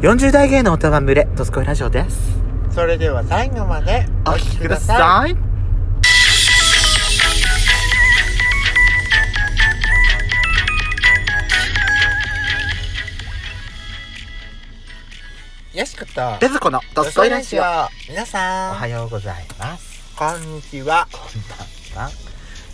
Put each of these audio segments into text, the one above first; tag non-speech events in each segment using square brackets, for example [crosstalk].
40代芸能歌番群れ、ドスコイラジオです。それでは最後までお聞きください。い。よしこと。ペズコのドスコイラジオ。お皆さん、はようございます。こんにちは。こんばんは。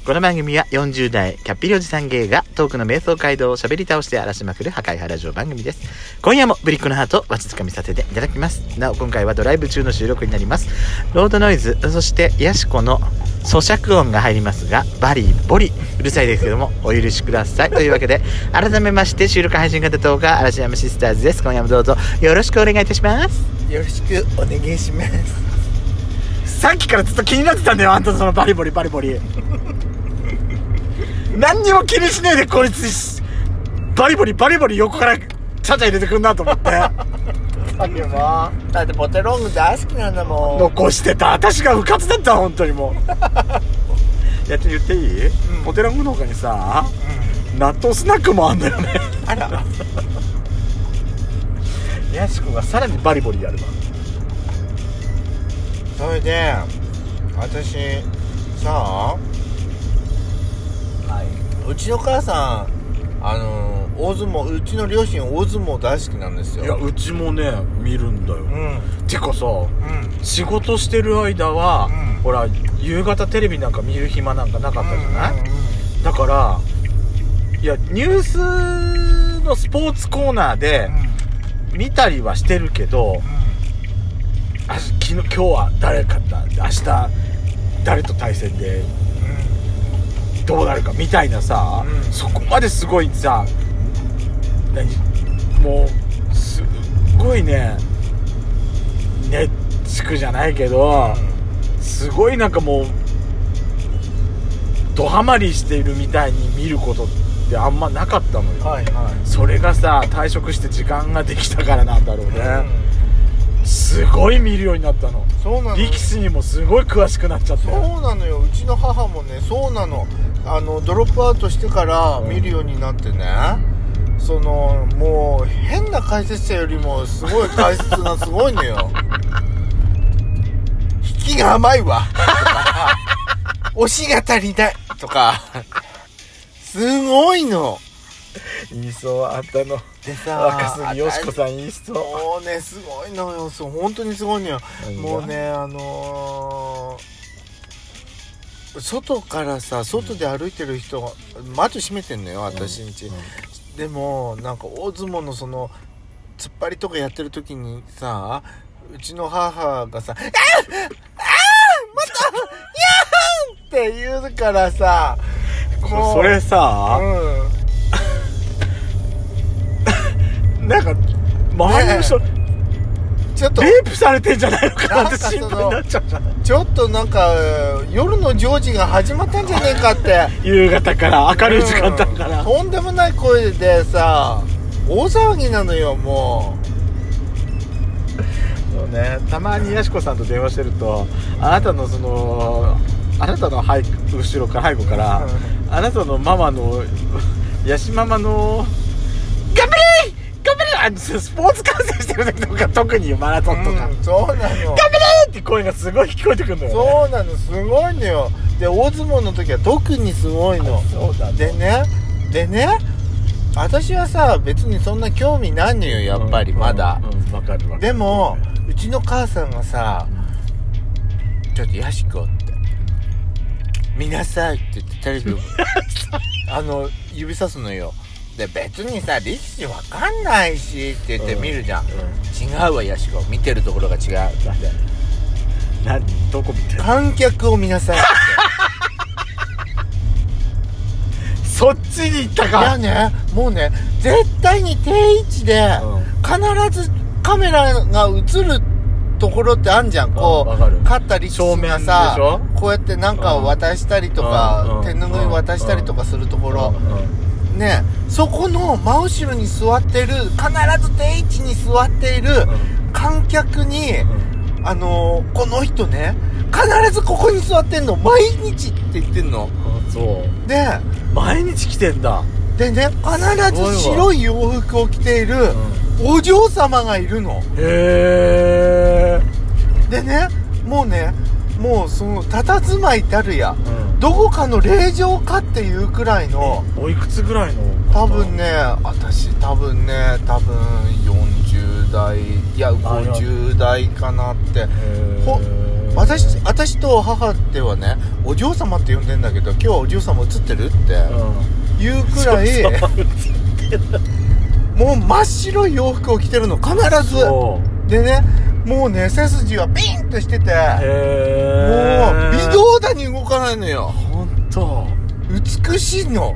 この番組は40代キャッピリおじさん芸がトークの瞑想街道を喋り倒して荒らしまくる破壊派ラジオ番組です。今夜もブリックのハートをわちつかみさせていただきます。なお今回はドライブ中の収録になります。ロードノイズ、そしてヤシコの咀嚼音が入りますが、バリボリ、うるさいですけども、お許しください。というわけで、改めまして収録配信型動画、嵐山シスターズです。今夜もどうぞよろしくお願いいたします。よろしくお願いします。さっきからずっと気になってたんだよあんたそのバリボリバリボリ何にも気にしねえでこいつバリボリバリボリ横からちゃちゃ入れてくんなと思って。さっきも、だってポテロング大好きなんだもん。残してた。私がうかつだった本当にもう。[laughs] やって言っていい、うん。ポテラングの他にさ納豆スナックもあんだよね。あら、やしこがさらにバリボリやるわ。それで、私、さあ、はうちの母さん、あの、大相撲、うちの両親大相撲大好きなんですよ。いやうちもね見るんだよ、うん。てかさうん。仕事してる間は、うんほら夕方テレビなんか見る暇なんかなかったじゃない、うんうんうんだからいやニュースのスポーツコーナーで見たりはしてるけど、あ昨日今日は誰勝った明日誰と対戦でどうなるかみたいなさ、うん。そこまですごいさ何もうすっごいね熱畜じゃないけど、すごいなんかもうドハマりしているみたいに見ることってあんまなかったのよ、はいはい。それがさ退職して時間ができたからなんだろうね、すごい見るようになったの。そうなの力士にもすごい詳しくなっちゃって。そうなのよ。うちの母もねそうなの。あのドロップアウトしてから見るようになってね、そのもう変な解説者よりもすごい解説がすごいのよ。[laughs] 引きが甘いわ。とか [laughs] 押しが足りない。とか。すごいの。[laughs] 言いそうあんたのでさ若杉よしこさん言いそうもうねすごいのよ。そう本当にすごいのよ。もうねあのー外からさ外で歩いてる人が窓閉めてんのよ私んち、でもなんか大相撲のその突っ張りとかやってる時にさうちの母がさ「あああまたやーん!」って言うからさもうそれさ、うんなんか周りの人、ちょっと。レイプされてんじゃないのかなって心配になっちゃうじゃないちょっとなんか夜のジョージが始まったんじゃねえかって。[laughs] 夕方から明るい時間帯から、うん。とんでもない声でさ大騒ぎなのよもそうね。たまにやしこさんと電話してるとあなたのそのあなたの背後ろから背後から、うあなたのママのヤシママの「頑張れ頑張れ!」あスポーツ観戦してる時とか特にマラソンとか「うんそうなの。頑張れ!」って声がすごい聞こえてくるのよ、ね、そうなのすごいの。よで大相撲の時は特にすごいの。そうだ。ねでねでね私はさ別にそんな興味ないのよやっぱりまだ、うんうんわかるわかる。でもうちの母さんがさ「ちょっとヤシコ」って「見なさい」って言ってテレビを [laughs] あの指さすのよで別にさ力士わかんないしって言って見るじゃん、違うわヤシコ。見てるところが違う。って。などこ見てる？観客を見なさいって。[laughs] そっちに行ったいやかねもうね絶対に定位置でうん。必ずカメラが映るところってあんじゃん。こかる。勝った力士がさ正面でしこうやってなんかを渡したりとか、うん手ぬぐい渡したりとかするところ、ねそこの真後ろに座ってる必ず定位置に座っている観客に、あのーこの人ね必ずここに座ってんの。毎日って言ってんの。そう。で毎日来てんだ。でね必ず白い洋服を着ているお嬢様がいるの。へえでねもうねもうその佇まいたるやうん。どこかの霊場かっていうくらいのおいくつぐらいの多分ね私多分ね多分40代いや50代かなって。ほ私私と母ではねお嬢様って呼んでんだけど今日はお嬢様映ってるってうん。いうくらいもう真っ白い洋服を着てるの必ず。でねもうね背筋はピンとしててもうへ微動だに動かないのよ。本当美しいの。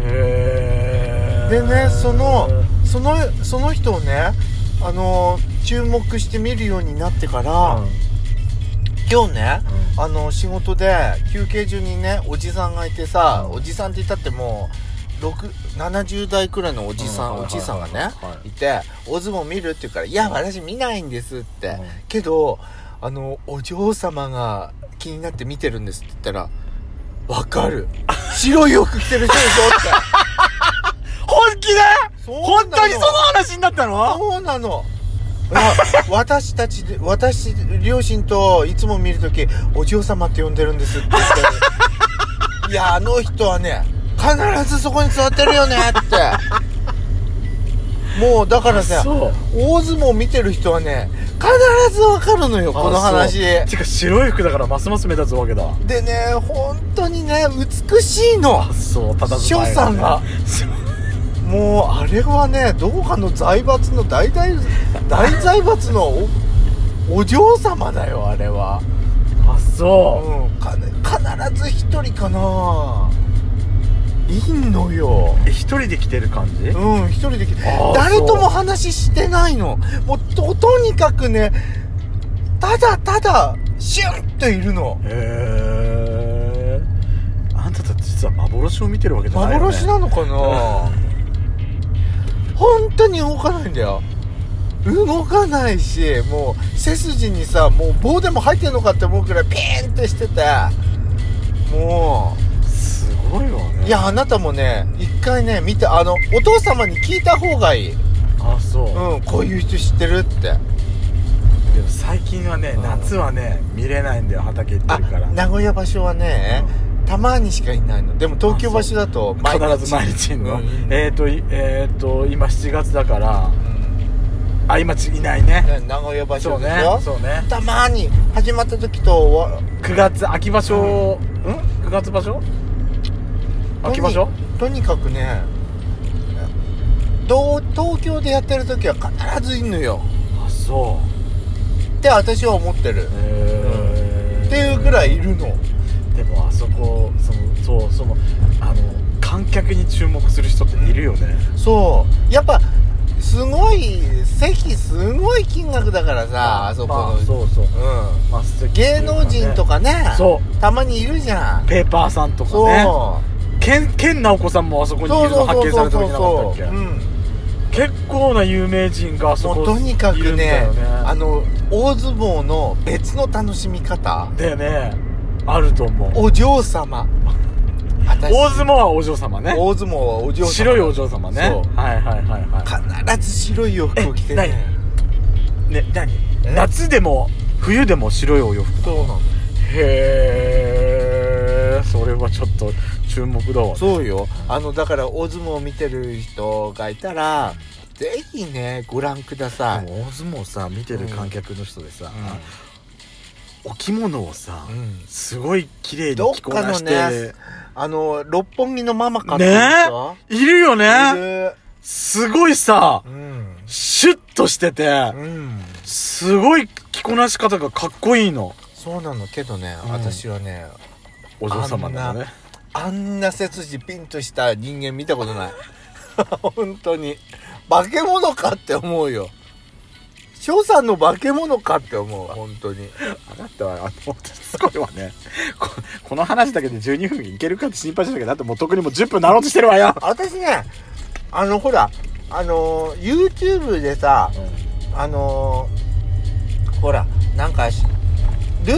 へえでねそのそのその人をねあの注目して見るようになってから、今日ねあの仕事で休憩中にねおじさんがいてさ、うん。おじさんって言ったってもう6 70代くらいのおじさん、うんおじいさんがね、はい。いて「大相撲見る?」って言うから「いや私見ないんです」って、うん。けどあのお嬢様が気になって見てるんですって言ったら「わかる。[laughs] 白い洋服着てる人でしょ」って。[laughs] 本気で？本当にその話になったの？そうなの。私たちで、私、両親といつも見るとき、お嬢様って呼んでるんですって言って。[laughs] いや、あの人はね、必ずそこに座ってるよねって。もう、だからさ、大相撲見てる人はね、必ずわかるのよ、この話。てか白い服だからますます目立つわけだ。でね、本当にね、美しいの。あ。そうただ翔さんが。もうあれはねどこかの財閥の大大大財閥のおお嬢様だよあれは。あそう。うんか必ず一人かないんのよ。え一人で来てる感じ？うん一人で来て。誰とも話してないの。もうととにかくねただただシュンといるの。へえあんたたち実は幻を見てるわけじゃないよ、ね、幻なのかな？[laughs] 本当に動かないんだよ。動かないしもう背筋にさもう棒でも入ってんのかって思うくらいピーンってしてて。もすごいわね。ういやあなたもね一回ね見てあのお父様に聞いた方がいい。あそう、うんこういう人知ってるって。でも最近はねうん。夏はね見れないんだよ畑行ってあるから。名古屋場所はね、たまにしかいないの。でも東京場所だと毎日。必ず毎日いんの、うん。えっ、ー、といえっ、ー、と今7月だからうん。あ今ちいないね。ね名古屋場そうね所でしょ？そうねたまに始まった時とわ9月秋場所うん。9月場所？秋場所とにかくね東京でやってる時は必ずいんのよ。あそって私は思ってる。っていうぐらいいるの。でもあそこそのそうそのあの観客に注目する人っているよね、そう。やっぱすごい席すごい金額だからさあそこの、まあそうそう。うまあ芸能人とかねそたまにいるじゃん。ペーパーさんとかそう、ね健健直子さんもあそこにいるの発見された時なかったっけ？うん。結構な有名人があそこもうとにかいるくねんだよね。あの大相撲の別の楽しみ方だよね。あると思う。お嬢様。私。大相撲はお嬢様ね。大相撲はお嬢様。白いお嬢様ね。そう。はいはいはいは必ず白い洋服を着てえねいね何？え？夏でも冬でも白いお洋服そうなの。へえそれはちょっと注目だわそうよ。あのだから大相撲を見てる人がいたらぜひねご覧ください。大相撲さ見てる観客の人でさ、うお着物をさ、すごい綺麗に着こなして、ねあの六本木のママかっているよね？すごいさうん。シュッとしてて、うん。すごい着こなし方がかっこいいの。そうなの。けどね、うん。私はねお嬢様だねあんな背筋ピンとした人間見たことない。[laughs] 本当に。化け物かって思うよ。翔さんの化け物かって思う本当に。あなたはあの [laughs] すごいわね。ここの話だけで12分いけるかって心配してたけどだってもう特にもう10分なろうとしてるわよ、私ねあのほらあの YouTube でさあのほらなんかしル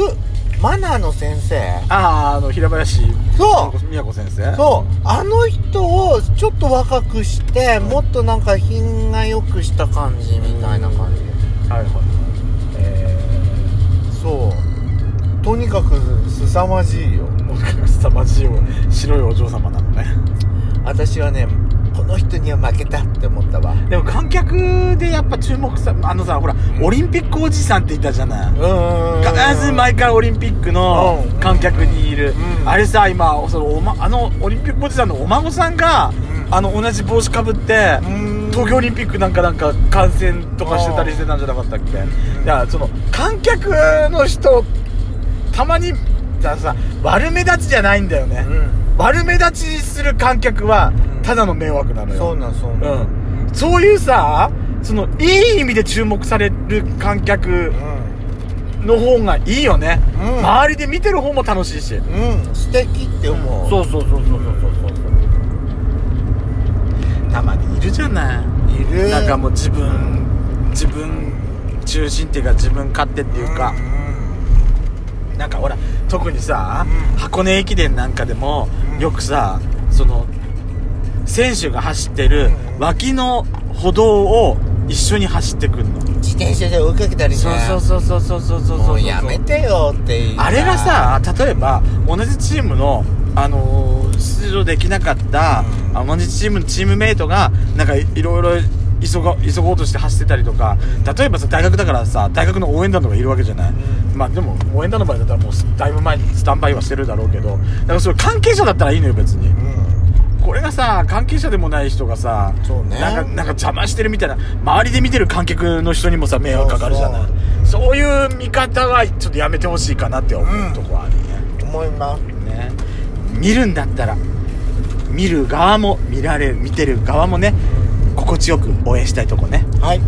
マナーの先生？あああの平林そう。宮子先生？そう。あの人をちょっと若くしてもっとなんか品が良くした感じみたいな感じ。はいはい。えそう。とにかく凄まじいよ。ー、もしかしたらマジよ。白いお嬢様なのね。私はねこの人には負けたって思ったわ。でも観客でやっぱ注目さあのさほらオリンピックおじさんって言ったじゃない？うん。必ず毎回オリンピックのうん。観客にいる、うん。あれさ今そのお、ま、あのオリンピックおじさんのお孫さんが、うん。あの同じ帽子かぶって、うん。東京オリンピックなんかなんか観戦とかしてたりしてたんじゃなかったっけ、いやその観客の人たまにださ悪目立ちじゃないんだよね、うん。悪目立ちする観客はうんただの迷惑なのよ、そうなんそうなん。うん、そういうさそのいい意味で注目される観客の方がいいよね、うん。周りで見てる方も楽しいし、うん、うん、素敵って思う。そうそうそうそうそうそう。そうたまにいるじゃない。いる。なんかもう自分自分中心っていうか自分勝手っていうか、なんかほら特にさ、うん。箱根駅伝なんかでも、うん。よくさその選手が走ってるうん。脇の歩道を一緒に走ってくんの、自転車で追いかけたりね。そうそうそうそうそうそうそうもうやめてよっていう。あれがさ例えば同じチームのあのー出場できなかった、同じチームのチームメイトがなんかいいろいろ急が急ごうとして走ってたりとか、うん。例えばさ大学だからさ大学の応援団とかいるわけじゃない、うん。まあでも応援団の場合だったらもうだいぶ前にスタンバイはしてるだろうけどだからそれ関係者だったらいいのよ別に。うんこれがさ関係者でもない人がさそうね。なんかなんか邪魔してるみたいな周りで見てる観客の人にもさ迷惑かかるじゃない？そう。いう見方はちょっとやめてほしいかなって思うとこはあるね、思います。ね。見るんだったら見る側も見られる見てる側もね心地よく応援したいとこね。はい